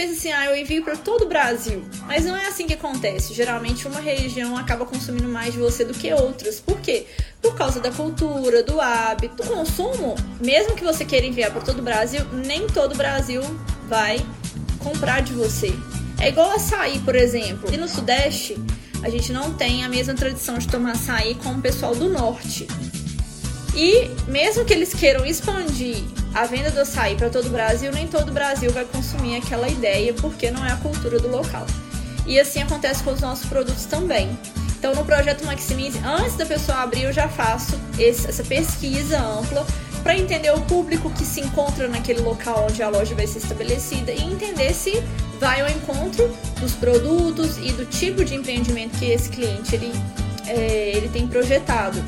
pensa assim, ah, eu envio para todo o Brasil. Mas não é assim que acontece. Geralmente uma região acaba consumindo mais de você do que outras. Por quê? Por causa da cultura, do hábito, do consumo. Mesmo que você queira enviar para todo o Brasil, nem todo o Brasil vai comprar de você. É igual açaí, por exemplo. E no Sudeste, a gente não tem a mesma tradição de tomar açaí como o pessoal do Norte. E mesmo que eles queiram expandir a venda do açaí para todo o Brasil, nem todo o Brasil vai consumir aquela ideia porque não é a cultura do local. E assim acontece com os nossos produtos também. Então, no projeto Maximize, antes da pessoa abrir, eu já faço esse, essa pesquisa ampla para entender o público que se encontra naquele local onde a loja vai ser estabelecida e entender se vai ao encontro dos produtos e do tipo de empreendimento que esse cliente ele, é, ele tem projetado.